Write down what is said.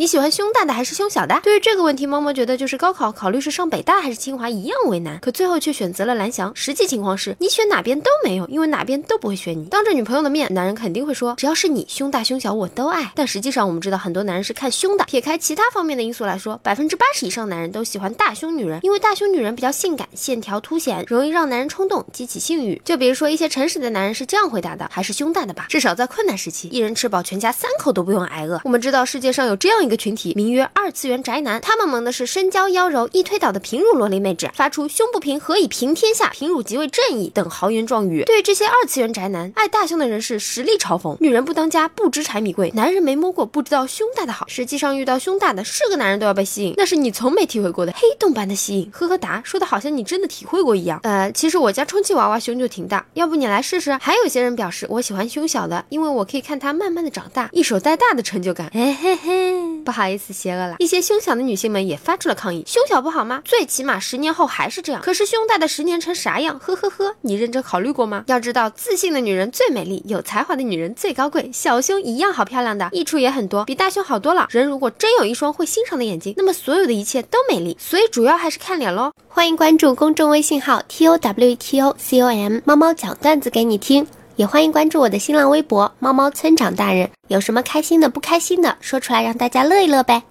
你喜欢胸大的还是胸小的？对于这个问题，猫猫觉得就是高考考虑是上北大还是清华一样为难，可最后却选择了蓝翔。实际情况是你选哪边都没用，因为哪边都不会选你。当着女朋友的面，男人肯定会说，只要是你胸大胸小我都爱。但实际上我们知道，很多男人是看胸的。撇开其他方面的因素来说，百分之八十以上男人都喜欢大胸女人，因为大胸女人比较性感，线条凸显，容易让男人冲动，激起性欲。就比如说一些诚实的男人是这样回答的，还是胸大的吧，至少在困难时期，一人吃饱全家三口都不用挨饿。我们知道世界上有这样一一个群体，名曰二次元宅男，他们萌的是身娇腰柔、一推倒的平乳萝莉妹纸，发出胸不平何以平天下，平乳即为正义。等豪言壮语，对于这些二次元宅男，爱大胸的人是实力嘲讽。女人不当家，不知柴米贵；男人没摸过，不知道胸大的好。实际上，遇到胸大的，是个男人都要被吸引，那是你从没体会过的黑洞般的吸引。呵呵哒，说的好像你真的体会过一样。呃，其实我家充气娃娃胸就挺大，要不你来试试？还有些人表示，我喜欢胸小的，因为我可以看它慢慢的长大，一手带大的成就感。嘿嘿嘿，不好意思，邪恶了。一些胸小的女性们也发出了抗议：胸小不好吗？最起码十年后还是这样。可是胸大的十年成啥样？呵呵呵，你认真考虑过吗？要知道，自信的女人最美丽，有才华的女人最高贵。小胸一样好漂亮的，益处也很多，比大胸好多了。人如果真有一双会欣赏的眼睛，那么所有的一切都美丽。所以主要还是看脸喽。欢迎关注公众微信号 t o w t o c o m，猫猫讲段子给你听。也欢迎关注我的新浪微博猫猫村长大人。有什么开心的、不开心的，说出来让大家乐一乐呗。